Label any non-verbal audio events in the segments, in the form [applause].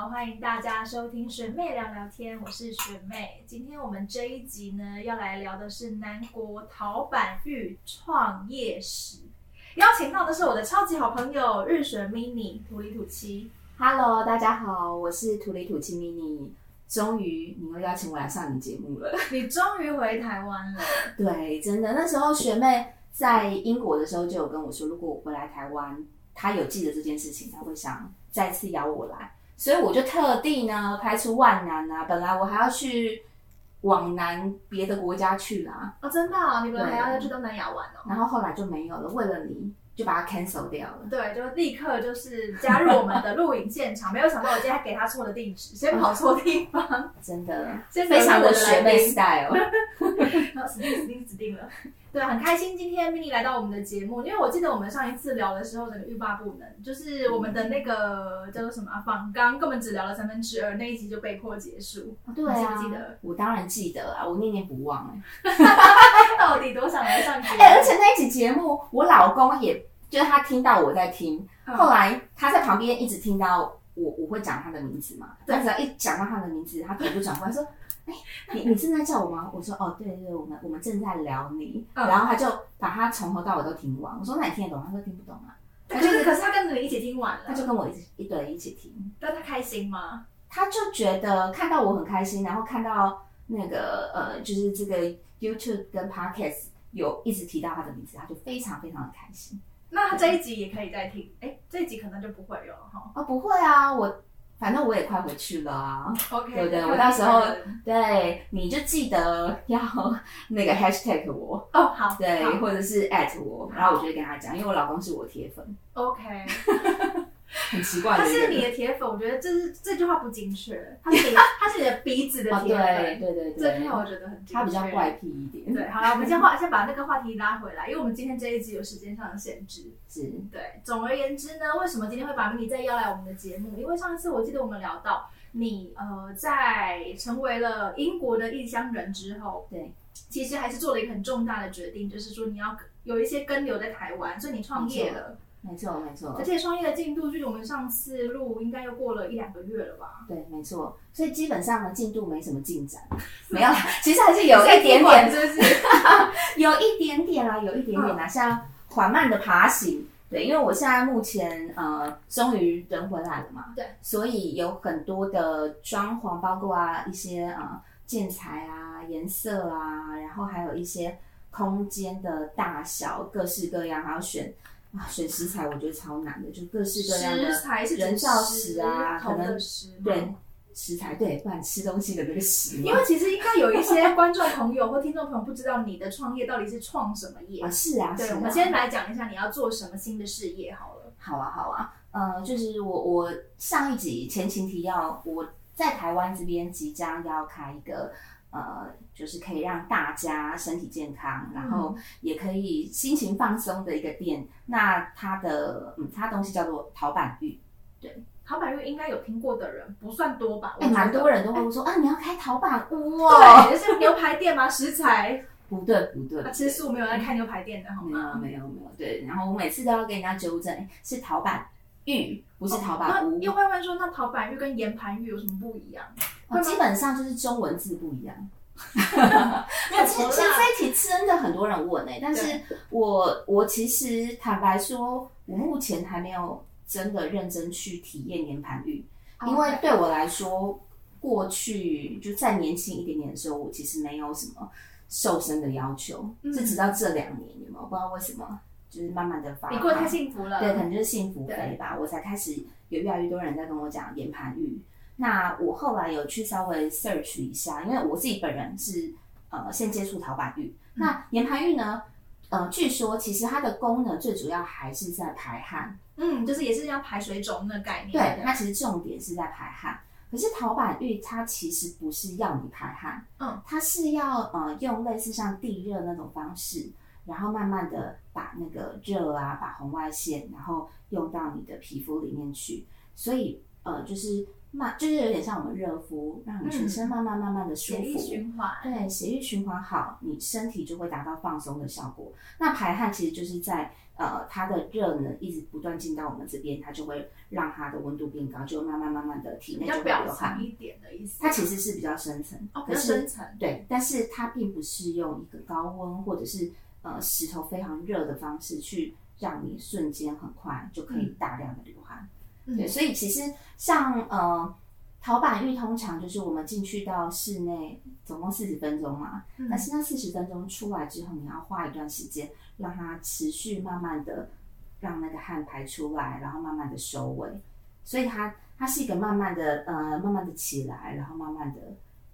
好，欢迎大家收听学妹聊聊天，我是学妹。今天我们这一集呢，要来聊的是南国陶板玉创业史。邀请到的是我的超级好朋友日水 mini 土里土七。Hello，大家好，我是土里土气 mini。终于，你又邀请我来上你节目了。[laughs] 你终于回台湾了，对，真的，那时候学妹在英国的时候就有跟我说，如果我回来台湾，她有记得这件事情，她会想再次邀我来。所以我就特地呢排除万难啊，本来我还要去往南别的国家去啦，哦，真的、哦，你们对还要要去东南亚玩哦？然后后来就没有了，为了你就把它 cancel 掉了。对，就立刻就是加入我们的录影现场。没有想到我今天还给他错了地址，先跑错地方，[laughs] 真的先非常的学妹死 style。然 [laughs] 后死定死定死定了。对，很开心今天 mini 来到我们的节目，因为我记得我们上一次聊的时候，整个欲罢不能，就是我们的那个叫做什么啊访纲，根本只聊了三分之二，那一集就被迫结束。对啊，记不记得？我当然记得啊，我念念不忘哎、[laughs] 到底多想来上节目？[laughs] 哎、而且那一集节目，我老公也就是他听到我在听，嗯后来他在旁边一直听到我我会讲他的名字嘛，对他只要一讲到他的名字，他头就转过来说：“哎、你你正在叫我吗？”我说：“哦，对对对，我们我们正在聊你。嗯然后他就把他从头到尾都听完。我说：“那你听得懂？”他说：“听不懂啊。可是可是他跟着你一起听完”了，他就跟我一起一对一起听，但他开心吗？他就觉得看到我很开心，然后看到那个呃，就是这个 YouTube 跟 Podcast 有一直提到他的名字，他就非常非常的开心。那他这一集也可以再听，哎，这一集可能就不会有了哈。哦，不会啊，我反正我也快回去了啊。OK，对不对我到时候对，你就记得要那个 hashtag 我，哦，好，对，或者是 at 我，然后我就会跟他讲，因为我老公是我铁粉，OK。[laughs] [laughs] 很奇怪的他是。你的铁粉，我觉得这是这句话不精确，他是你 [laughs] 他是你的鼻子的哦，铁对粉，对对对这句，话我觉得很。他比较怪癖一点，对，好了，我们先话先把那个话题拉回来，因为我们今天这一集有时间上的限制。是，对，总而言之呢，为什么今天会把 mini 再邀来我们的节目？因为上一次我记得我们聊到你呃在成为了英国的异乡人之后，对，其实还是做了一个很重大的决定，就是说你要有一些根留在台湾，所以你创业了。没错没错而，且创业的进度距离我们上次录应该又过了一两个月了吧？对没错，所以基本上呢进度没什么进展，[laughs] 没有，[laughs] 其实还是有一点点就是不是？有一点点啦，有一点点啦，像缓慢的爬行。对，因为我现在目前呃，终于人回来了嘛，对，所以有很多的装潢，包括啊一些呃建材啊、颜色啊，然后还有一些空间的大小，各式各样，还要选啊选食材，我觉得超难的，就各式各样的食材是人造石啊，可能对食材对，不然吃东西的那个食嘛，因为其实应该有一些观众朋友或听众朋友不知道你的创业到底是创什么业啊。是啊，对，我们先来讲一下你要做什么新的事业好了。好啊，好啊，呃，就是我我上一集前情提要，我在台湾这边即将要开一个呃，就是可以让大家身体健康，然后也可以心情放松的一个店。那它的嗯，它东西叫做陶板玉，陶板玉应该有听过的人不算多吧？我哎，蛮多人都会说啊，你要开陶板屋哦？对，就是牛排店吗，食材。不 [laughs] 对不对，啊，吃素没有在开牛排店的好没有吗？没有没有，对。然后我每次都要跟人家纠正，哎是陶板玉，不是陶板屋。那又会问说，那陶板玉跟岩盘玉有什么不一样？哦，基本上就是中文字不一样。[laughs] 没有，其实其实这一题真的很多人问哎、但是我我其实坦白说，我目前还没有真的认真去体验岩盘浴，因为对我来说，过去就再年轻一点点的时候，我其实没有什么瘦身的要求，嗯是直到这两年有没有？不知道为什么，就是慢慢的发你过得太幸福了。对，可能就是幸福肥吧，我才开始有越来越多人在跟我讲岩盘浴。那我后来有去稍微 search 一下，因为我自己本人是呃先接触陶板浴。那岩盘浴呢，呃，据说其实它的功能最主要还是在排汗，嗯，就是也是要排水肿那个概念。对，它其实重点是在排汗。可是陶板浴它其实不是要你排汗，嗯，它是要呃用类似像地热那种方式，然后慢慢的把那个热啊，把红外线，然后用到你的皮肤里面去。所以呃，就是慢，就是有点像我们热敷，让你全身慢慢慢慢的舒血液服。循环，对，血液循环好，你身体就会达到放松的效果。那排汗其实就是在呃它的热能一直不断进到我们这边，它就会让它的温度变高，就慢慢慢慢的体内就会比较表流汗。一点的意思。它其实是比较深层，哦，比深层。对，但是它并不是用一个高温或者是呃石头非常热的方式去让你瞬间很快就可以大量的流汗。嗯对，所以其实像呃陶板浴，通常就是我们进去到室内总共四十分钟嘛，嗯。但是那四十分钟出来之后，你要花一段时间让它持续慢慢的让那个汗排出来，然后慢慢的收尾，所以它它是一个慢慢的呃慢慢的起来，然后慢慢的。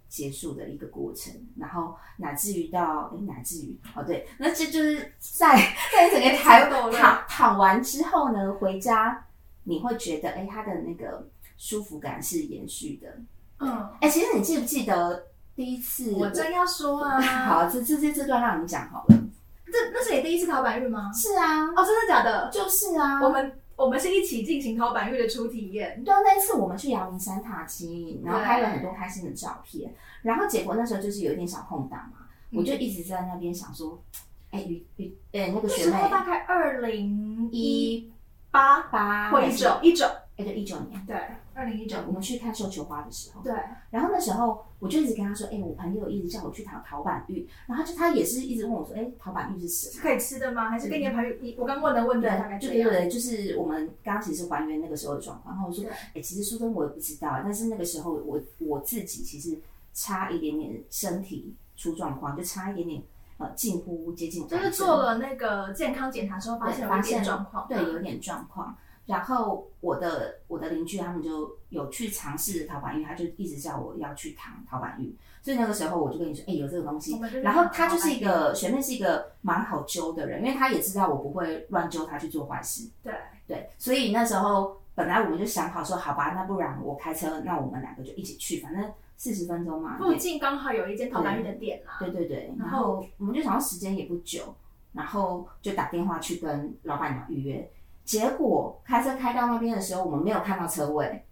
结束的一个过程，然后乃至于到诶乃至于哦对，那这就是在 [laughs] 在整个躺够了躺躺完之后呢，回家你会觉得哎它的那个舒服感是延续的。嗯，哎，其实你记不记得第一次我正要说啊，[laughs] 好，这这这这段让你讲好了。这那是你第一次考板玉吗？是啊，哦，真的假的？就是啊，我们我们是一起进行考板玉的初体验。对啊，那一次我们去阳明山踏青，然后拍了很多开心的照片，然后结果那时候就是有一点小空档嘛，嗯我就一直在那边想说，哎，雨雨，哎，那个那时学妹候大概二零一一八八或一九一九，哎，对，一九年，对，二零一九我们去看绣球花的时候，对，然后那时候我就一直跟他说，哎，我朋友一直叫我去淘陶板玉，然后就他也是一直问我说，哎，陶板玉是什么？是可以吃的吗？还是跟你的朋友一我刚问的问题？对对对，就是我们刚刚其实还原那个时候的状况，然后我说对，哎、其实说真我也不知道，但是那个时候我我自己其实差一点点身体出状况，就差一点点呃近乎接近就是做了那个健康检查之后，发现有点状况，对，有点状况。然后我的我的邻居他们就有去尝试陶板浴，他就一直叫我要去躺陶板浴，所以那个时候我就跟你说，哎、有这个东西然后他就是一个学妹，是一个蛮好揪的人，因为他也知道我不会乱揪他去做坏事。对，对，所以那时候本来我们就想好说，好吧，那不然我开车，那我们两个就一起去，反正四十分钟嘛。附近刚好有一间陶板浴的店啦。对对对，然然后后我们就想到时间也不久，然后就打电话去跟老板娘预约。结果开车开到那边的时候，我们没有看到车位，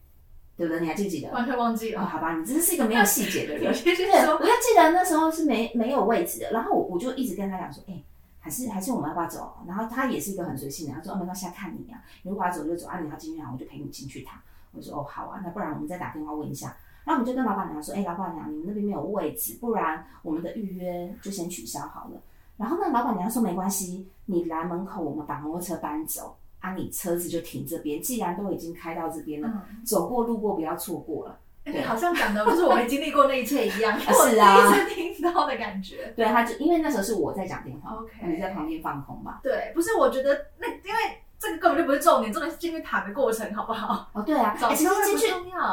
对不对？你还记不记得？完全忘记哦，了。好吧，你真是一个没有细节的人 [laughs] 对，我就记得那时候是没没有位置的，然后我我就一直跟他讲说，哎、还是还是我们要不要走？然后他也是一个很随性的，他说哦没关系，看你啊，你如果要走就走啊，你要进去啊我就陪你进去躺。我说哦好啊，那不然我们再打电话问一下。然后我们就跟老板娘说，哎、老板娘，你们那边没有位置，不然我们的预约就先取消好了。然后呢，老板娘说没关系，你来门口我们把摩托车搬走，啊，你车子就停这边，既然都已经开到这边了，嗯，走过路过不要错过了。哎你好像讲的就是我没经历过那一切一样，[laughs] 是啊一次听到的感觉。对，他就因为那时候是我在讲电话 OK 你在旁边放空吧。对，不是，我觉得那因为这个根本就不是重点，重点是进去躺的过程，好不好？哦，对啊，早哎其实进去。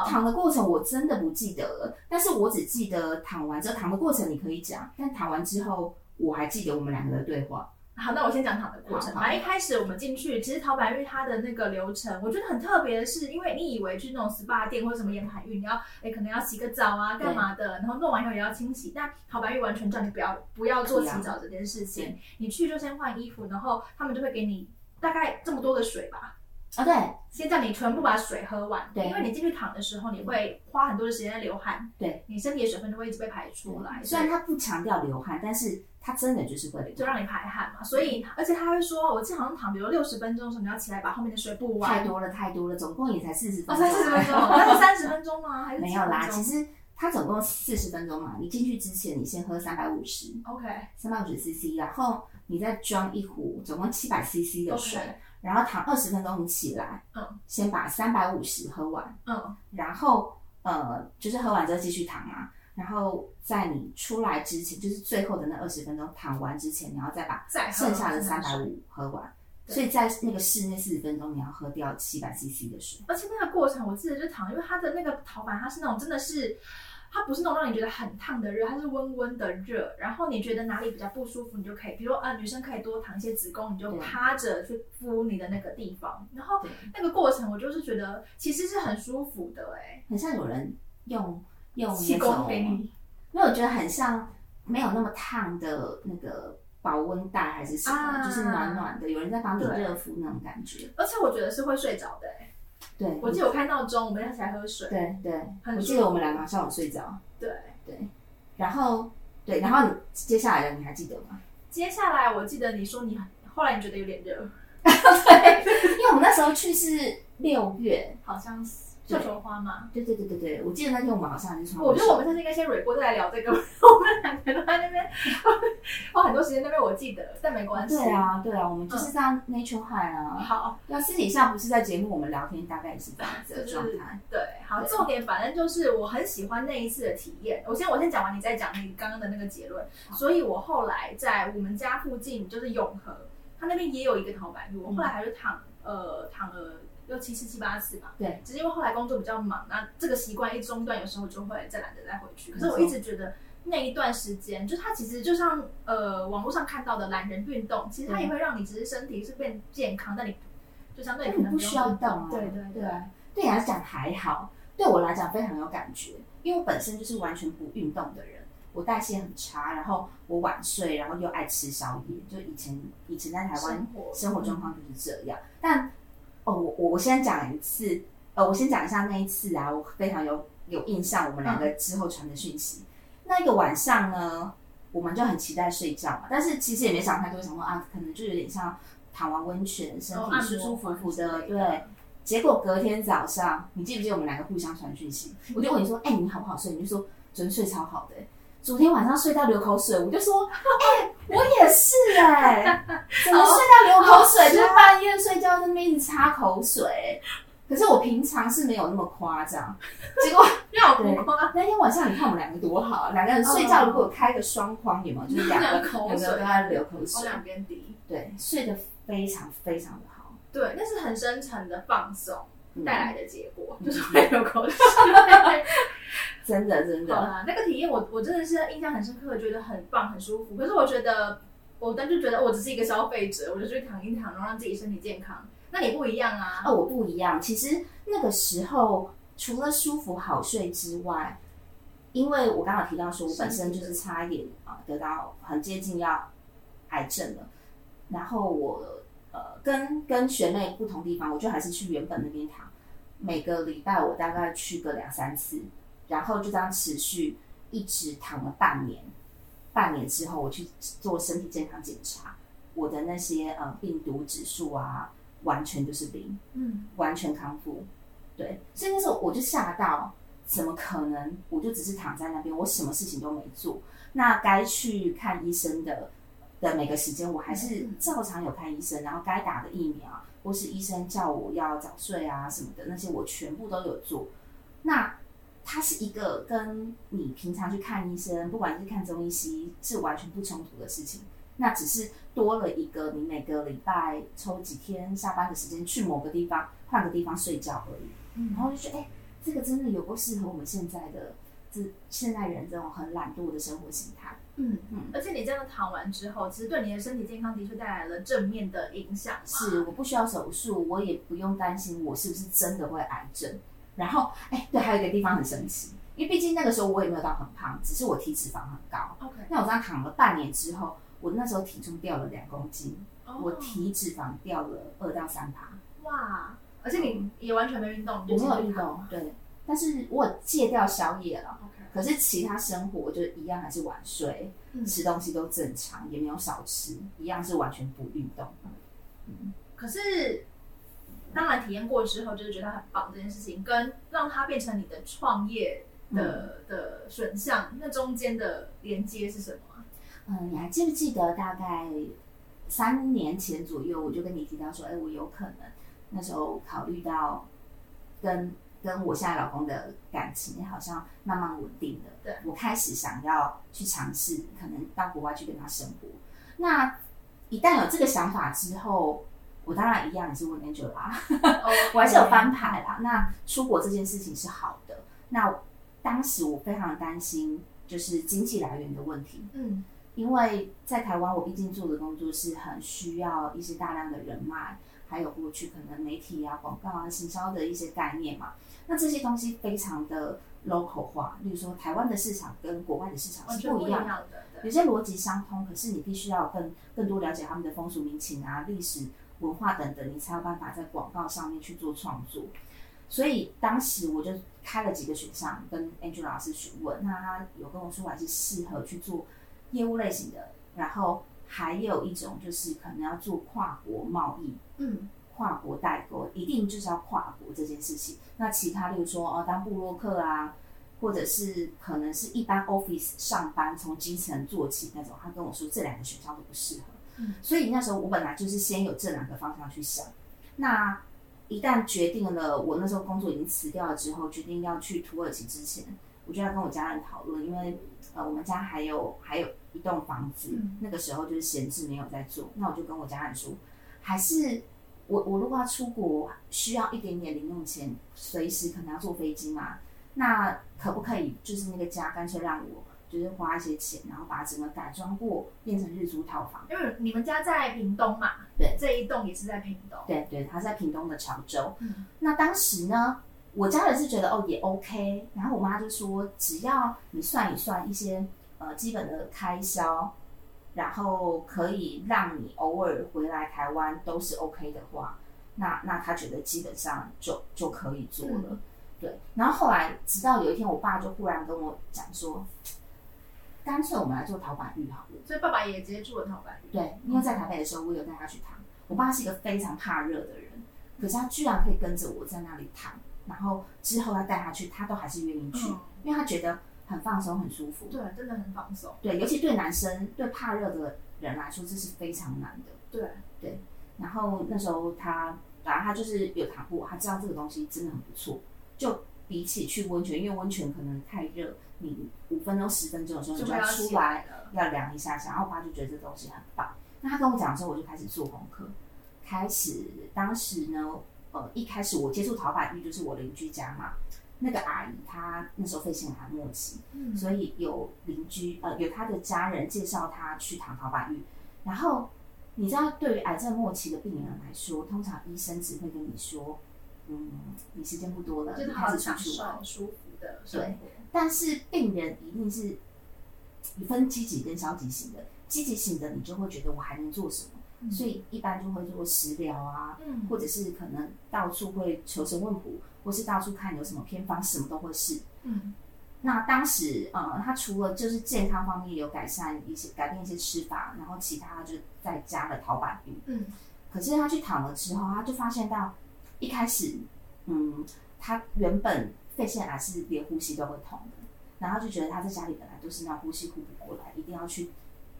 躺的过程我真的不记得了，但是我只记得躺完之后躺的过程你可以讲，但躺完之后我还记得我们两个的对话。好，那我先讲躺的过程。好好反正一开始我们进去，其实陶白玉它的那个流程，我觉得很特别的是，因为你以为去那种 SPA 店或者什么岩盘浴，你要哎可能要洗个澡啊，干嘛的，然后弄完以后也要清洗。但陶白玉完全叫你不要不要做洗澡这件事情，你去就先换衣服，然后他们就会给你大概这么多的水吧，哦，对先叫你全部把水喝完，对因为你进去躺的时候，你会花很多的时间流汗，对，你身体的水分就会一直被排出来，虽然他不强调流汗，但是他真的就是会流汗。就让你排汗嘛。所以，而且他会说，我记得好像躺，比如六十分钟的时候，你要起来把后面的水补完。太多了，太多了，总共也才四十哦，分钟。才四十分钟，那是三十分钟吗？还是没有啦，其实实它总共四十分钟嘛。你进去之前，你先喝三百五十，OK 三百五十 CC，然后你再装一壶总共七百 CC 的水然后躺二十分钟，你起来，嗯，先把三百五十喝完，嗯，然后呃，就是喝完之后继续躺嘛。然后在你出来之前，就是最后的那二十分钟躺完之前，你要再把剩下的三百五喝完。所以在那个室内四十分钟，你要喝掉七百 CC 的水。而且那个过程我记得就躺，因为它的那个陶板它是那种真的是。它不是那种让你觉得很烫的热，它是温温的热。然后你觉得哪里比较不舒服，你就可以，比如说啊，女生可以多躺一些子宫，你就趴着去敷你的那个地方。然后，那个过程，我就是觉得其实是很舒服的、哎，很像有人用用气功给你，因为我觉得很像没有那么烫的那个保温袋还是什么，啊就是暖暖的，有人在帮你热敷那种感觉。而且我觉得是会睡着的、哎，对，我记得我开闹钟，我们要起来喝水。对对，我记得我们两个好像有睡着。对对，然后对，然后你接下来的你还记得吗？接下来我记得你说你后来你觉得有点热，[laughs] 对，因为我们那时候去是六月，好像是绣球花嘛。对对对对对，我记得那天我们好像还是穿。我觉得我们下次应该先蕊过再来聊这个，我们两个都在那边 [laughs] 花很多时间那边，我记得，但没关系。对啊对啊，我们就是这样 nature high 啊。好，那私底下不是在节目我们聊天，大概也是这样子的状态。对，好，重点反正就是我很喜欢那一次的体验。我先我先讲完，你再讲你刚刚的那个结论。所以我后来在我们家附近，就是永和，他那边也有一个陶板浴，我后来还是躺呃躺了。六七次、七八次吧。对，只是因为后来工作比较忙，那这个习惯一中断，有时候就会再懒得再回去。可是我一直觉得那一段时间，就它其实就像呃网络上看到的懒人运动，其实它也会让你只是身体是变健康，但你就相对可能不需要动啊。对对对，对你来讲还好，对我来讲非常有感觉，因为我本身就是完全不运动的人，我代谢很差，然后我晚睡，然后又爱吃宵夜，就以前以前在台湾生活状况就是这样，但。哦，我我我先讲一次，呃，我先讲一下那一次啊，我非常有有印象，我们两个之后传的讯息。那一个晚上呢，我们就很期待睡觉嘛，但是其实也没想太多，想说啊，可能就有点像躺完温泉，身体舒舒服服的，对。结果隔天早上，你记不记得我们两个互相传讯息？我就问你说，哎，你好不好睡？你就说昨天睡超好的。昨天晚上睡到流口水，我就说，哎，我也是哎，怎么睡到流口水？那边一直擦口水。可是我平常是没有那么夸张，结果要不夸。那天晚上你看我们两个多好，两个人睡觉如果开个双框，有没有？就是两个 [laughs] 口水都在流口水，两边滴。对，睡得非常非常的好。对，那是很深沉的放松带来的结果，就是会流口水。[laughs] 真的，真的，好那个体验我我真的是印象很深刻，觉得很棒，很舒服。可是我觉得，我当时觉得我只是一个消费者，我就去躺一躺，然后让自己身体健康。那你不一样啊？哦，我不一样。其实那个时候除了舒服好睡之外，因为我刚刚提到说，我本身就是差一点啊，得到很接近要癌症了。然后我呃，跟跟学妹不同地方，我就还是去原本那边躺。每个礼拜我大概去个两三次。然后就这样持续一直躺了半年，半年之后我去做身体健康检查，我的那些呃病毒指数啊，完全就是零，嗯，完全康复，对，所以那时候我就吓到，怎么可能？我就只是躺在那边，我什么事情都没做，那该去看医生的的每个时间，我还是照常有看医生，然后该打的疫苗或是医生叫我要早睡啊什么的那些，我全部都有做，那。它是一个跟你平常去看医生，不管是看中医西医，是完全不冲突的事情。那只是多了一个你每个礼拜抽几天下班的时间去某个地方换个地方睡觉而已。嗯，然后就觉得，哎，这个真的有够适合我们现在的这现代人这种很懒惰的生活形态。嗯嗯。而且你这样躺完之后，其实对你的身体健康的确带来了正面的影响。是，我不需要手术，我也不用担心我是不是真的会癌症。然后，哎，对，还有一个地方很神奇，因为毕竟那个时候我也没有到很胖，只是我体脂肪很高。OK，那我这样躺了半年之后，我那时候体重掉了两公斤，我体脂肪掉了二到三趴。哇！而且你也完全没运动，我没有运动，对。但是我戒掉宵夜了，OK。可是其他生活就一样，还是晚睡，吃东西都正常，也没有少吃，一样是完全不运动。嗯，可是。当然，体验过之后就是觉得很棒这件事情，跟让它变成你的创业的的选项，那中间的连接是什么？嗯，你还记不记得大概三年前左右，我就跟你提到说，哎，我有可能那时候考虑到跟跟我现在老公的感情好像慢慢稳定了，对我开始想要去尝试，可能到国外去跟他生活。那一旦有这个想法之后。我当然一样也是问 Angel 啦，我还是有翻牌啦。那出国这件事情是好的。那当时我非常担心，就是经济来源的问题。嗯，因为在台湾，我毕竟做的工作是很需要一些大量的人脉，还有过去可能媒体啊、广告啊、行销的一些概念嘛。那这些东西非常的 local 化，例如说台湾的市场跟国外的市场是不一样的，有些逻辑相通，可是你必须要更更多了解他们的风俗民情啊、历史。文化等等，你才有办法在广告上面去做创作。所以当时我就开了几个选项跟 Angela 老师询问，那他有跟我说我还是适合去做业务类型的，然后还有一种就是可能要做跨国贸易，嗯，跨国代购，一定就是要跨国这件事情。那其他例如说哦，当布洛克啊，或者是可能是一般 office 上班从基层做起那种，他跟我说这两个选项都不适合。嗯，所以那时候我本来就是先有这两个方向去想，那。一旦决定了，我那时候工作已经辞掉了之后，决定要去土耳其之前，我就要跟我家人讨论，因为呃，我们家还有还有一栋房子，那个时候就是闲置没有在做，那我就跟我家人说，还是我我如果要出国，需要一点点零用钱，随时可能要坐飞机嘛，那可不可以就是那个家干脆让我。就是花一些钱，然后把整个改装过，变成日租套房。因为你们家在屏东嘛，对，这一栋也是在屏东。对对，他在屏东的潮州。嗯，那当时呢，我家人是觉得哦也 OK，然后我妈就说，只要你算一算一些呃基本的开销，然后可以让你偶尔回来台湾都是 OK 的话，那那他觉得基本上就就可以做了。对，然后后来直到有一天，我爸就忽然跟我讲说。干脆我们来做陶板浴好了，所以爸爸也直接住了陶板浴。对，因为在台北的时候，我有带他去躺。我爸是一个非常怕热的人，可是他居然可以跟着我在那里躺，然后之后他带他去，他都还是愿意去，因为他觉得很放松、很舒服。对，真的很放松。对，尤其对男生、对怕热的人来说，这是非常难的。对对。然后那时候他，反正他就是有躺过，他知道这个东西真的很不错。就比起去温泉，因为温泉可能太热。你五分钟、十分钟的时候，你就要出来，要凉一下下。然后我爸就觉得这东西很棒。那他跟我讲之后，我就开始做功课。开始当时呢，呃，一开始我接触陶板浴就是我邻居家嘛。那个阿姨她那时候肺腺癌末期，所以有邻居呃有她的家人介绍她去躺陶板浴。然后你知道，对于癌症末期的病人来说，通常医生只会跟你说，嗯，你时间不多了，就是好享受，舒服的对。但是病人一定是你分积极跟消极型的，积极型的你就会觉得我还能做什么，所以一般就会做食疗啊，或者是可能到处会求神问卜，或是到处看有什么偏方，什么都会试。嗯，那当时呃，他除了就是健康方面有改善一些，改变一些吃法，然后其他就再加了陶板浴。嗯，可是他去躺了之后，他就发现到一开始，嗯，他原本。肺腺癌是连呼吸都会痛的，然后就觉得他在家里本来就是那呼吸呼不过来，一定要去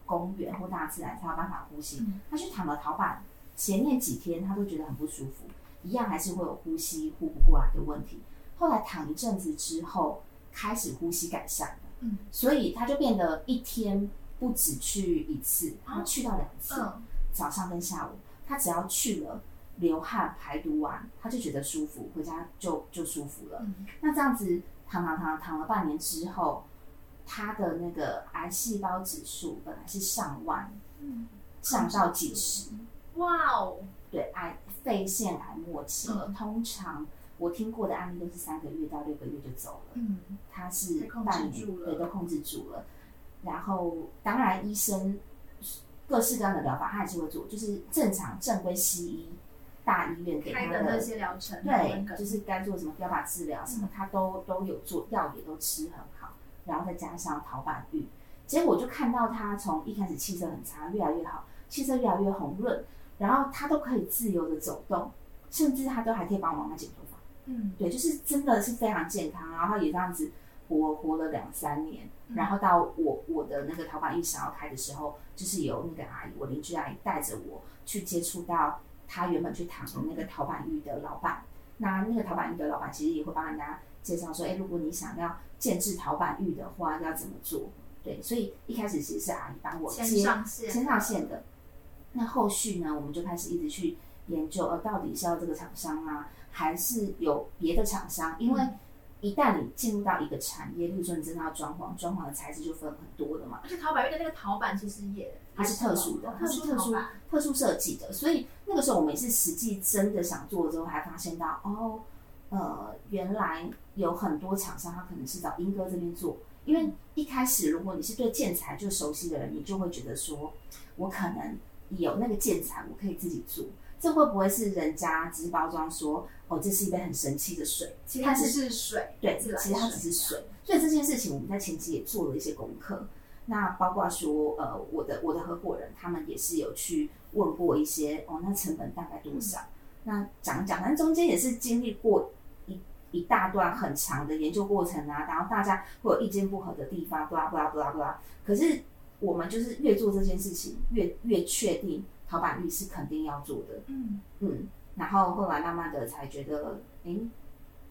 公园或大自然才有办法呼吸。他去躺了陶板，前面几天他都觉得很不舒服，一样还是会有呼吸呼不过来的问题。后来躺一阵子之后，开始呼吸改善了，嗯，所以他就变得一天不止去一次，他去到两次，早上跟下午，他只要去了。流汗排毒完，他就觉得舒服，回家就就舒服了。那这样子躺躺躺躺了半年之后，他的那个癌细胞指数本来是上万，上到几十。哇哦！对，癌肺腺癌末期了。通常我听过的案例都是三个月到六个月就走了。嗯，他是半年，对，都控制住了。然后当然医生各式各样的疗法他还是会做，就是正常正规西医。大医院给他的那些疗程，对，就是该做什么标靶治疗什么，他都都有做，药也都吃很好，然后再加上陶板浴，结果就看到他从一开始气色很差，越来越好，气色越来越红润，然后他都可以自由的走动，甚至他都还可以帮我妈妈剪头发，嗯，对，就是真的是非常健康，然后也这样子活活了两三年，然后到我我的那个淘宝浴想要开的时候，就是由那个阿姨，我邻居阿姨带着我去接触到。他原本去躺的那个陶板浴的老板，那那个陶板浴的老板其实也会帮人家介绍说，哎，如果你想要建制陶板浴的话，要怎么做？对，所以一开始其实是阿姨帮我接先上线的。那后续呢，我们就开始一直去研究，呃，到底是要这个厂商啊，还是有别的厂商？因为一旦你进入到一个产业，例如说你真的要装潢，装潢的材质就分很多的嘛。而且陶板玉的那个陶板其实也它是特殊的，它是特殊特殊设计的，所以那个时候我们也是实际真的想做之后，还发现到哦，呃，原来有很多厂商他可能是找英哥这边做，因为一开始如果你是对建材就熟悉的人，你就会觉得说，我可能有那个建材，我可以自己做。这会不会是人家只是包装说，哦，这是一杯很神奇的水？其实它只是水，对，其实它只是水。所以这件事情我们在前期也做了一些功课。那包括说，呃，我的我的合伙人他们也是有去问过一些，哦，那成本大概多少？那讲讲，反正中间也是经历过一一大段很长的研究过程啊，然后大家会有意见不合的地方，不啦不啦不啦不啦。可是我们就是越做这件事情，越越确定陶板率是肯定要做的。嗯嗯，然后后来慢慢的才觉得，哎，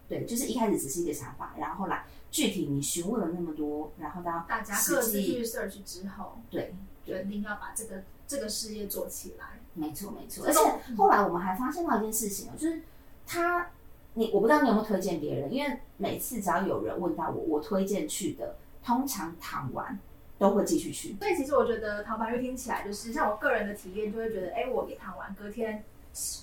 对，就是一开始只是一个想法，然后后来具体你询问了那么多，然后到大家各自去 search 之后，对，决定要把这个这个事业做起来。没错没错，而且后来我们还发现到一件事情哦，就是他，你我不知道你有没有推荐别人，因为每次只要有人问到我，我推荐去的，通常躺完都会继续去。所以其实我觉得陶白玉听起来就是像我个人的体验，就会觉得，哎，我一躺完，隔天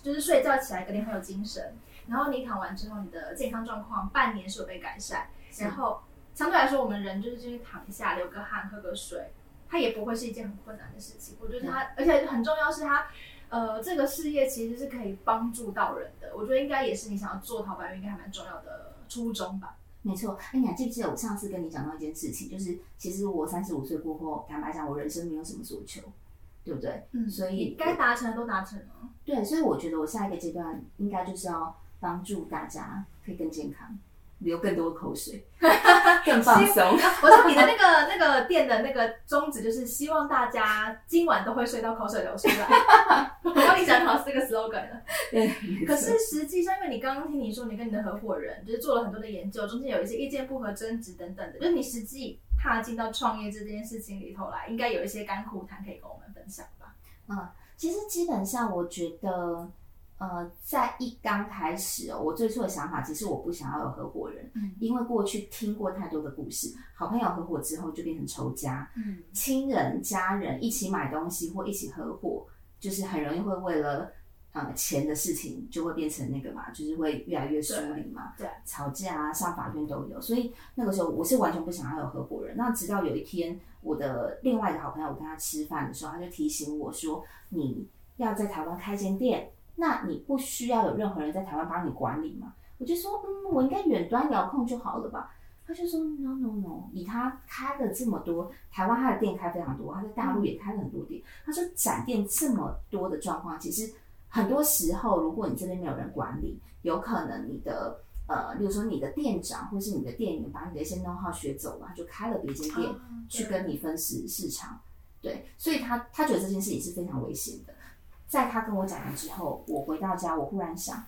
就是睡觉起来，隔天很有精神。然后你躺完之后，你的健康状况半年是有被改善。然后相对来说，我们人就是进去躺一下，流个汗，喝个水。它也不会是一件很困难的事情，我觉得它，而且很重要是它，呃，这个事业其实是可以帮助到人的，我觉得应该也是你想要做淘白应该还蛮重要的初衷吧。没错，哎，你还记不记得我上次跟你讲到一件事情，就是其实我三十五岁过后，坦白讲，我人生没有什么所求，对不对？嗯，所以该达成的都达成了。对，所以我觉得我下一个阶段应该就是要帮助大家可以更健康。流更多口水，[laughs] 更放松。我说你的那个那个店的那个宗旨就是希望大家今晚都会睡到口水流出来。我帮你讲好这个 slogan 了。[laughs] 对。可是实际上，因为你刚刚听你说，你跟你的合伙人就是做了很多的研究，中间有一些意见不合、争执等等的，就是你实际踏进到创业这件事情里头来，应该有一些甘苦谈可以跟我们分享吧？嗯，其实基本上我觉得。呃，在一刚开始哦，我最初的想法其实我不想要有合伙人，嗯，因为过去听过太多的故事，好朋友合伙之后就变成仇家，嗯，亲人家人一起买东西或一起合伙，就是很容易会为了呃钱的事情就会变成那个嘛，就是会越来越疏离嘛，对，吵架啊，上法院都有，所以那个时候我是完全不想要有合伙人。那直到有一天，我的另外一个好朋友，我跟他吃饭的时候，他就提醒我说，你要在台湾开间店。那你不需要有任何人在台湾帮你管理吗？我就说，嗯，我应该远端遥控就好了吧？他就说，no no no，以他开了这么多，台湾他的店开非常多，他在大陆也开了很多店。他说，展店这么多的状况，其实很多时候，如果你这边没有人管理，有可能你的呃，比如说你的店长或是你的店员把你的一些 know how 学走了，就开了别间店去跟你分食市场。对，所以他他觉得这件事情是非常危险的。在他跟我讲完之后，我回到家，我忽然想，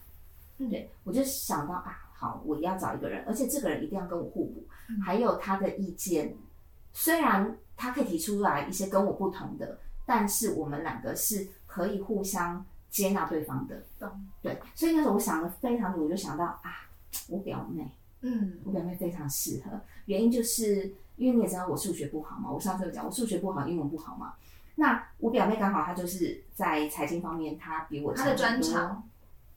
对我就想到啊，好，我要找一个人，而且这个人一定要跟我互补，还有他的意见，虽然他可以提出来一些跟我不同的，但是我们两个是可以互相接纳对方的。对，所以那时候我想了非常多，我就想到啊，我表妹，嗯，我表妹非常适合，原因就是因为你也知道我数学不好嘛，我上次有讲我数学不好，英文不好嘛。那我表妹刚好她就是在财经方面，她比我她的专长，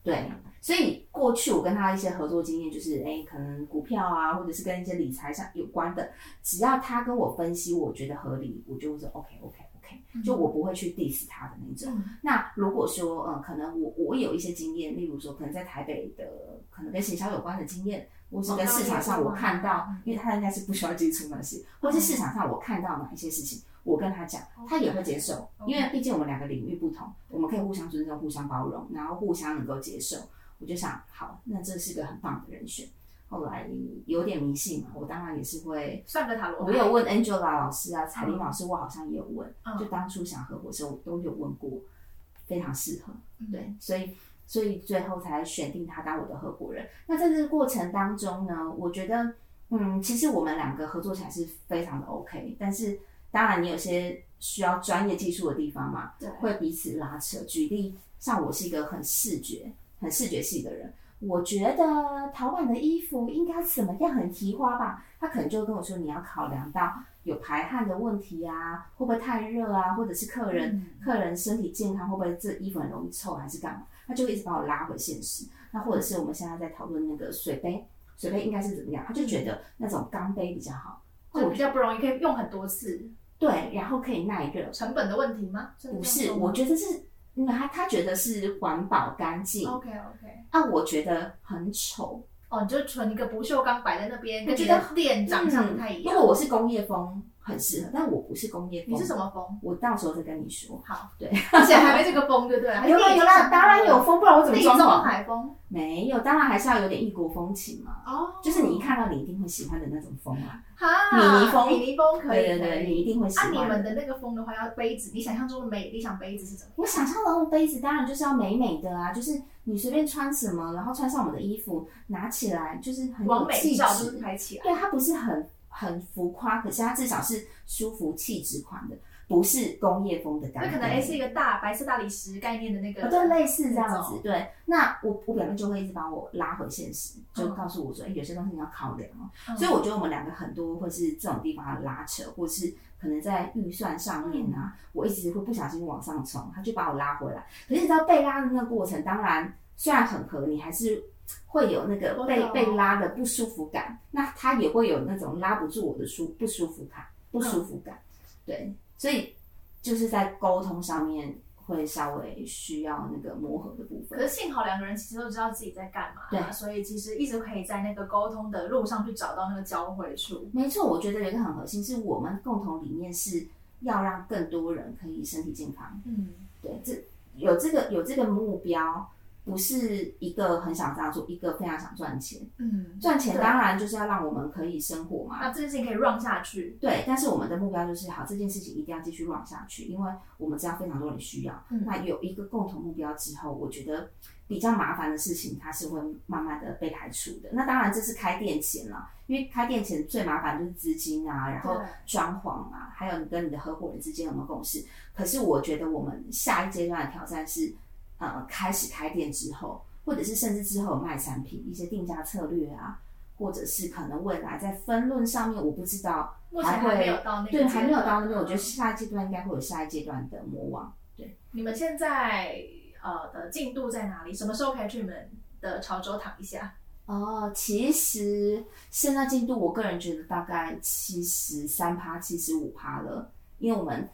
对，所以过去我跟她一些合作经验就是，哎，可能股票啊，或者是跟一些理财上有关的，只要她跟我分析，我觉得合理，我就会说 OK OK OK，就我不会去 diss 她的那种。那如果说，嗯，可能我我有一些经验，例如说可能在台北的，可能跟行销有关的经验，或是跟市场上我看到，因为他应该是不需要接触那些，或是市场上我看到哪一些事情。我跟他讲，他也会接受，因为毕竟我们两个领域不同，我们可以互相尊重、互相包容，然后互相能够接受。我就想，好，那这是个很棒的人选。后来有点迷信嘛，我当然也是会算个塔罗。我有问 Angela 老师啊，彩玲老师，我好像也有问，就当初想合伙的时候我都有问过，非常适合。对，所以所以最后才选定他当我的合伙人。那在这个过程当中呢，我觉得，嗯，其实我们两个合作起来是非常的 OK，但是。当然，你有些需要专业技术的地方嘛，会彼此拉扯。举例，像我是一个很视觉、很视觉系的人，我觉得淘宝的衣服应该怎么样，很提花吧？他可能就跟我说，你要考量到有排汗的问题啊，会不会太热啊，或者是客人客人身体健康会不会这衣服很容易臭，还是干嘛？他就会一直把我拉回现实。那或者是我们现在在讨论那个水杯，水杯应该是怎么样？他就觉得那种钢杯比较好，就比较不容易可以用很多次。对，然后可以耐热。成本的问题吗？不是，我觉得是，那，他他觉得是环保干净。OK OK。啊，我觉得很丑。哦，你就存一个不锈钢摆在那边，跟觉得店长相不太一样。如果我是工业风，很适合，但我不是工业风。你是什么风？我到时候再跟你说。好，对，[laughs] 而且还没这个风，对不对？[laughs] 有啦有啦，当然有风，不然我怎么装潢？海风没有，当然还是要有点异国风情嘛。哦，就是你一看到你一定会喜欢的那种风啊。哈，米妮风，米妮风可以，对对对，你一定会喜欢。那，你们的那个风的话，要杯子，你想象中的美理想杯子是什么？我想象中的杯子当然就是要美美的啊，就是你随便穿什么，然后穿上我们的衣服，拿起来就是很有气质，就是拍起来。对，它不是很很浮夸，可是它至少是舒服气质款的。不是工业风的感觉，那可能诶是一个大白色大理石概念的那个，对，类似这样子。对，那我我表妹就会一直把我拉回现实，就告诉我说，哎，有些东西你要考量哦。所以我觉得我们两个很多会是这种地方的拉扯，或是可能在预算上面啊，我一直会不小心往上冲，他就把我拉回来。可是你知道被拉的那个过程，当然虽然很合，理还是会有那个被被拉的不舒服感。那他也会有那种拉不住我的舒不舒服感，不舒服感，对。所以就是在沟通上面会稍微需要那个磨合的部分。可是幸好两个人其实都知道自己在干嘛，对，所以其实一直可以在那个沟通的路上去找到那个交汇处。没错，我觉得有一个很核心，是我们共同理念是要让更多人可以身体健康。嗯，对，这有这个有这个目标。不是一个很想这样做，一个非常想赚钱。嗯，赚钱当然就是要让我们可以生活嘛。那这件事情可以 run 下去。对，但是我们的目标就是好，这件事情一定要继续 run 下去，因为我们知道非常多人需要。嗯，那有一个共同目标之后，我觉得比较麻烦的事情它是会慢慢的被排除的。那当然这是开店前了，因为开店前最麻烦就是资金啊，然后装潢啊，还有你跟你的合伙人之间有没有共识。可是我觉得我们下一阶段的挑战是。呃，开始开店之后，或者是甚至之后卖产品，一些定价策略啊，或者是可能未来在分论上面，我不知道，目前还会没有到那对，还没有到那边。我觉得下一阶段应该会有下一阶段的魔王。对，你们现在呃的进度在哪里？什么时候可以去你们的潮州躺一下？哦，其实现在进度，我个人觉得大概七十三趴、七十五趴了，因为我们。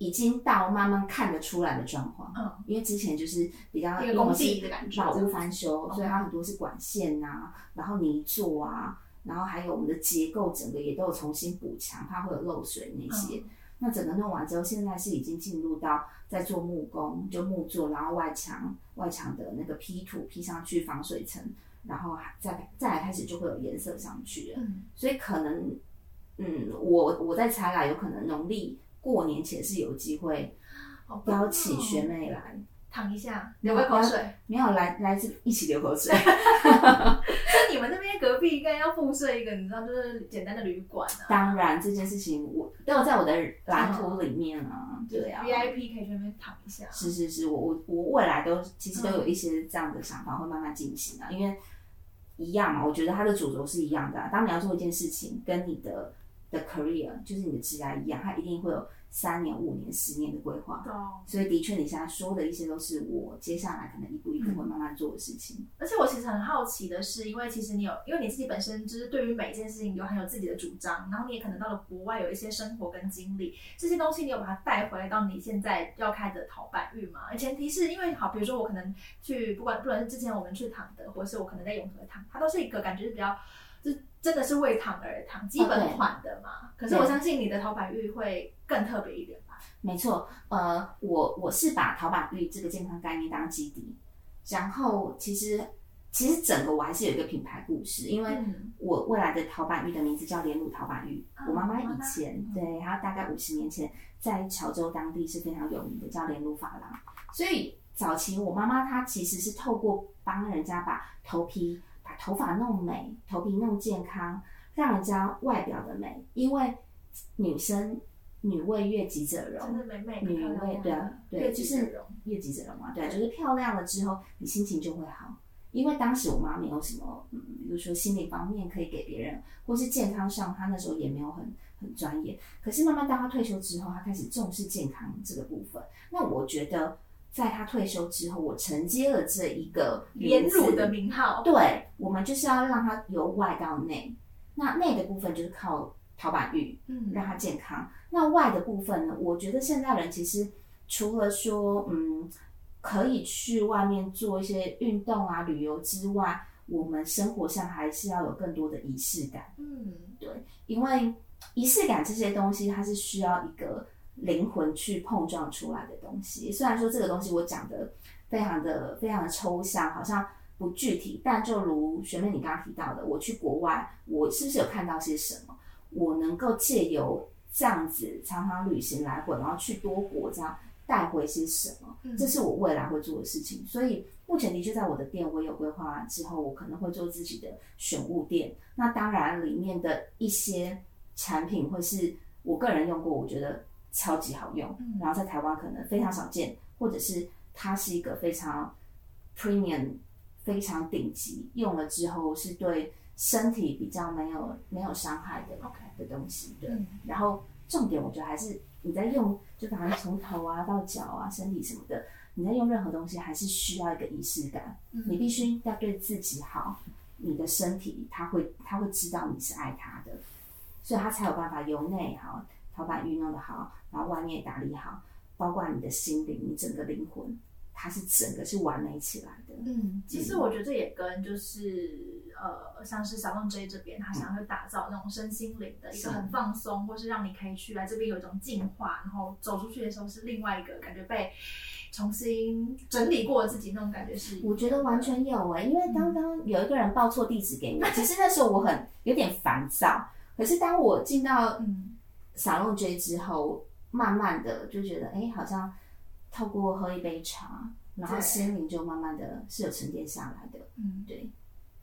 已经到慢慢看得出来的状况，嗯，因为之前就是比较工地的感觉，老屋翻修，所以它很多是管线呐，然后泥做啊，然后还有我们的结构整个也都有重新补强，怕会有漏水那些。那整个弄完之后，现在是已经进入到在做木工，就木做，然后外墙外墙的那个批土批上去防水层，然后再再来开始就会有颜色上去了。嗯，所以可能，嗯，我我在猜啦，有可能农历。过年前是有机会邀请学妹来躺一下，流个口水。没有来来自一起流口水。[laughs] 那你们那边隔壁应该要附设一个，你知道，就是简单的旅馆啊。当然，这件事情我都有在我的蓝图里面啊。对啊，VIP 可以去那边躺一下。是是是，我我我未来都其实都有一些这样的想法，会慢慢进行啊。因为一样嘛，我觉得它的主轴是一样的。当你要做一件事情，跟你的。的 career 就是你的职业一样，它一定会有三年、五年、十年的规划。哦，所以的确，你现在说的一些都是我接下来可能一步一步会慢慢做的事情。而且我其实很好奇的是，因为其实你有，因为你自己本身就是对于每一件事情有很有自己的主张，然后你也可能到了国外有一些生活跟经历，这些东西你有把它带回来到你现在要开的陶板玉吗？前提是因为好，比如说我可能去不管不管是之前我们去躺的，或者是我可能在永和躺，它都是一个感觉是比较。就真的是为躺而躺，基本款的嘛。可是我相信你的陶板玉会更特别一点吧？没错，呃，我我是把陶板玉这个健康概念当基底，然后其实其实整个我还是有一个品牌故事，因为我未来的陶板玉的名字叫莲露陶板玉。我妈妈以前对，她大概五十年前在潮州当地是非常有名的，叫莲露发廊。所以早期我妈妈她其实是透过帮人家把头皮。把头发弄美，头皮弄健康，让人家外表的美。因为女生女为悦己者容，真的美美女为对啊，对，就是悦己者容嘛，对，就是漂亮了之后，你心情就会好。因为当时我妈没有什么，嗯，比如说心理方面可以给别人，或是健康上，她那时候也没有很很专业。可是慢慢到她退休之后，她开始重视健康这个部分。那我觉得。在他退休之后，我承接了这一个连乳的名号。对，我们就是要让他由外到内。那内的部分就是靠陶板浴，嗯让他健康。那外的部分呢？我觉得现在人其实除了说，嗯，可以去外面做一些运动啊、旅游之外，我们生活上还是要有更多的仪式感。嗯对因为仪式感这些东西，它是需要一个灵魂去碰撞出来的东西。虽然说这个东西我讲的非常的非常的抽象，好像不具体，但就如学妹你刚刚提到的，我去国外，我是不是有看到些什么？我能够借由这样子常常旅行来回，然后去多国这样带回些什么？嗯这是我未来会做的事情。所以目前的确在我的店，我有规划之后，我可能会做自己的选物店。那当然里面的一些产品会是我个人用过，我觉得超级好用，嗯然后在台湾可能非常少见，或者是它是一个非常 premium、非常顶级，用了之后是对身体比较没有没有伤害的 OK 的东西。对，嗯然后重点我觉得还是你在用，就反正从头啊到脚啊、身体什么的，你在用任何东西还是需要一个仪式感。嗯你必须要对自己好，你的身体他会他会知道你是爱他的，所以他才有办法由内好，陶板运用的好，然后外面也打理好，包括你的心灵，你整个灵魂，它是整个是完美起来的。嗯，其实我觉得这也跟就是呃，像是小梦 J 这边，他想要去打造那种身心灵的一个很放松，或是让你可以去来这边有一种净化，然后走出去的时候是另外一个感觉被重新整理过自己那种感觉是。我觉得完全有诶、因为刚刚有一个人报错地址给我，[laughs] 其实那时候我很有点烦躁，可是当我进到嗯沙龙 J 之后，慢慢的就觉得，哎、好像透过喝一杯茶，然后心灵就慢慢的是有沉淀下来的。嗯，对，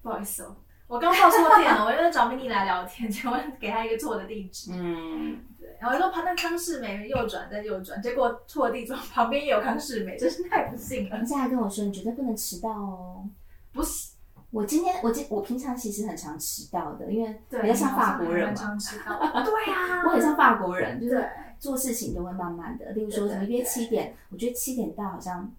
不好意思哦，我刚报错店了，我因为找 mini 来聊天，结果给他一个错的地址。嗯，对，然后我说旁那康世美右转再右转，结果错地转旁边也有康世美，真是太不幸了人。家还跟我说，你绝对不能迟到哦。不是，我今天我今我平常其实很常迟到的，因为对，比较像法国人蛮嘛，常迟到。对呀、[laughs] 我很像法国人，就是对，做事情都会慢慢的。例如说对什么约七点，我觉得七点到好像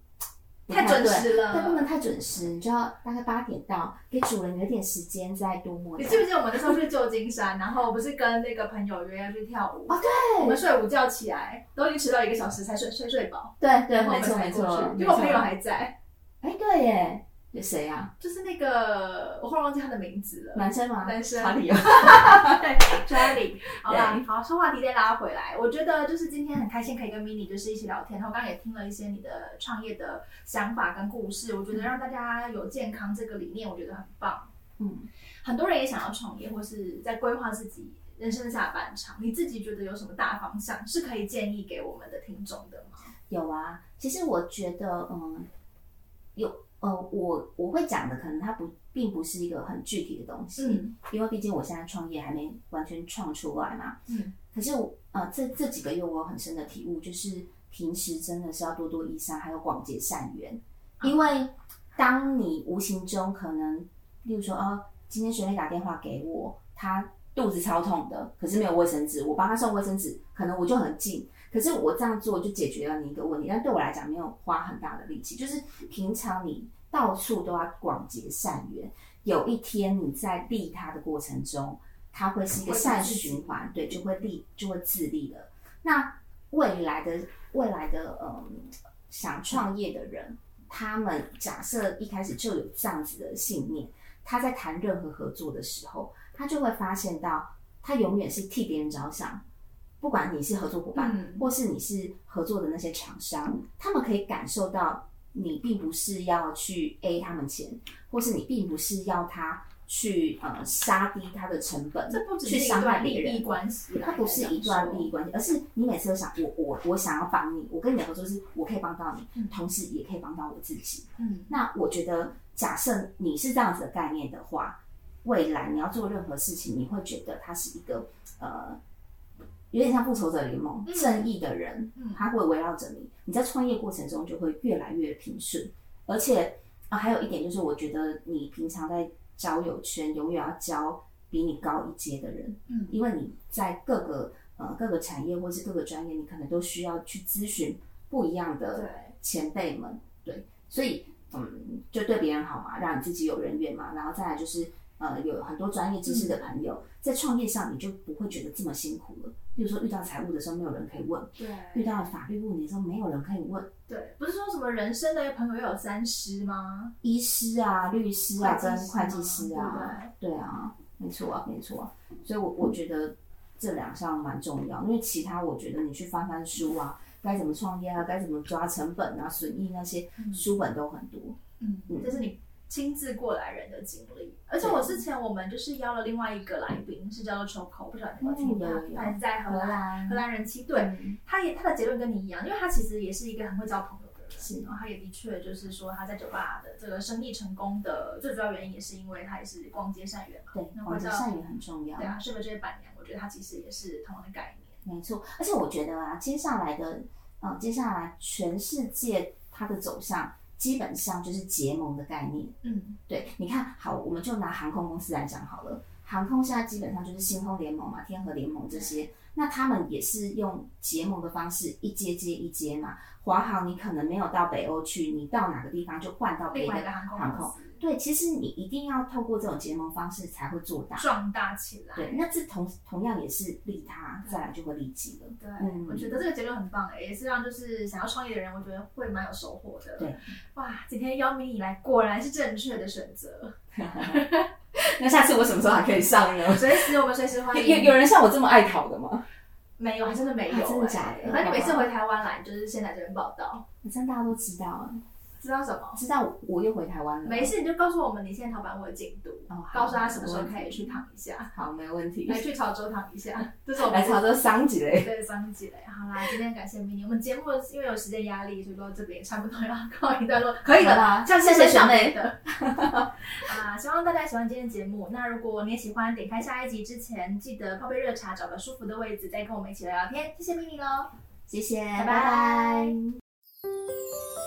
太准对时了但不能太准时，你就要大概八点到，给主人留点时间再多摸。你记不记得我们那时候去旧金山，然后不是跟那个朋友约要去跳舞？哦，对，我们睡午觉起来，都已经迟到一个小时才睡睡睡饱，对对，没错没错。去。结果朋友还在，哎，对耶，有谁啊？就是那个我忽然忘记他的名字了。男生吗？男生查理 [laughs] 啊。[laughs] 对，Charlie，好啦，好，说话题再拉回来。我觉得就是今天很开心可以跟 Mini 就是一起聊天，然后刚刚也听了一些你的创业的想法跟故事，我觉得让大家有健康这个理念，我觉得很棒。嗯，很多人也想要创业，或是在规划自己人生的下半场。你自己觉得有什么大方向是可以建议给我们的听众的吗？有啊，其实我觉得，嗯，有，呃，我我会讲的，可能它不并不是一个很具体的东西，嗯因为毕竟我现在创业还没完全创出来嘛。嗯，可是我，呃，这这几个月我有很深的体悟，就是平时真的是要多多益善，还有广结善缘，因为当你无形中可能，例如说，哦，今天学妹打电话给我，她肚子超痛的，可是没有卫生纸，我帮她送卫生纸，可能我就很近。可是我这样做就解决了你一个问题，但对我来讲没有花很大的力气。就是平常你到处都要广结善缘，有一天你在利他的过程中，它会是一个善循环，对，就会利就会自利了。那未来的未来的嗯，想创业的人，他们假设一开始就有这样子的信念，他在谈任何合作的时候，他就会发现到，他永远是替别人着想。不管你是合作伙伴，嗯或是你是合作的那些厂商，他们可以感受到你并不是要去 A 他们钱，或是你并不是要他去呃杀低他的成本，这不只去伤害是一段利别人益。关系，它不是一段利益关系，而是你每次都想我我我想要帮你，我跟你的合作是我可以帮到你，嗯同时也可以帮到我自己。嗯那我觉得，假设你是这样子的概念的话，未来你要做任何事情，你会觉得它是一个呃，有点像复仇者联盟，嗯。正义的人，嗯。他会围绕着你。你在创业过程中就会越来越平顺，而且啊，还有一点就是，我觉得你平常在交友圈永远要交比你高一阶的人，嗯。因为你在各个呃各个产业或是各个专业，你可能都需要去咨询不一样的前辈们，对，所以嗯，就对别人好嘛，让你自己有人缘嘛，然后再来就是呃有很多专业知识的朋友，在创业上你就不会觉得这么辛苦了。比如说遇到财务的时候，没有人可以问；对，遇到法律问题的时候，没有人可以问。对，不是说什么人生的朋友要有三师吗？医师啊、律师啊、跟会计师啊，对啊，没错啊，没错啊。所以我，我觉得这两项蛮重要，因为其他我觉得你去翻翻书啊，该怎么创业啊，该怎么抓成本啊、损益那些书本都很多。嗯，这是你亲自过来人的经历。而且我之前我们就是邀了另外一个来宾，是叫做 Choco，不晓得你有听过他是在荷荷兰，荷兰人妻。对，嗯他也他的结论跟你一样，因为他其实也是一个很会交朋友的人。是然后他也的确就是说他在酒吧的这个生意成功的最主要原因，也是因为他也是逛街善缘嘛。对，广结善缘很重要对。啊，是不是这些板娘？我觉得他其实也是同样的概念。没错，而且我觉得啊，接下来的，嗯，接下来全世界它的走向基本上就是结盟的概念。嗯，对，你看好，我们就拿航空公司来讲好了。航空现在基本上就是星空联盟嘛、天河联盟这些，那他们也是用结盟的方式，一阶接一阶嘛。华航你可能没有到北欧去，你到哪个地方就换到别的航空航空。对，其实你一定要透过这种结盟方式才会做大。壮大起来。对，那这同同样也是利他，再来就会利己了。对，嗯我觉得这个结论很棒诶，也是让就是想要创业的人，我觉得会蛮有收获的。对，哇，今天邀明你来，果然是正确的选择。[laughs] 那下次我什么时候还可以上呢？随时我们随时欢有迎。有有人像我这么爱考的吗？没有？还真的没有、啊真的假的那你每次回台湾来，你就是先来这边报道，好像大家都知道啊，知道什么？知道我又回台湾了。没事，你就告诉我们你现在淘宝我的进度，哦，告诉他什么时候可以去躺一下，好，没问题。来去潮州躺一下。[laughs] 这是我们来潮州桑几嘞？对，桑几嘞，好啦，今天感谢 mini，我们节目因为有时间压力，所以说这边差不多要告一段落，可以的啦，这样谢谢小妹的。[laughs] 啊，希望大家喜欢今天的节目。那如果你也喜欢，点开下一集之前，记得泡杯热茶，找个舒服的位置，再跟我们一起聊聊天。谢谢 mini 喽。谢谢，拜拜拜拜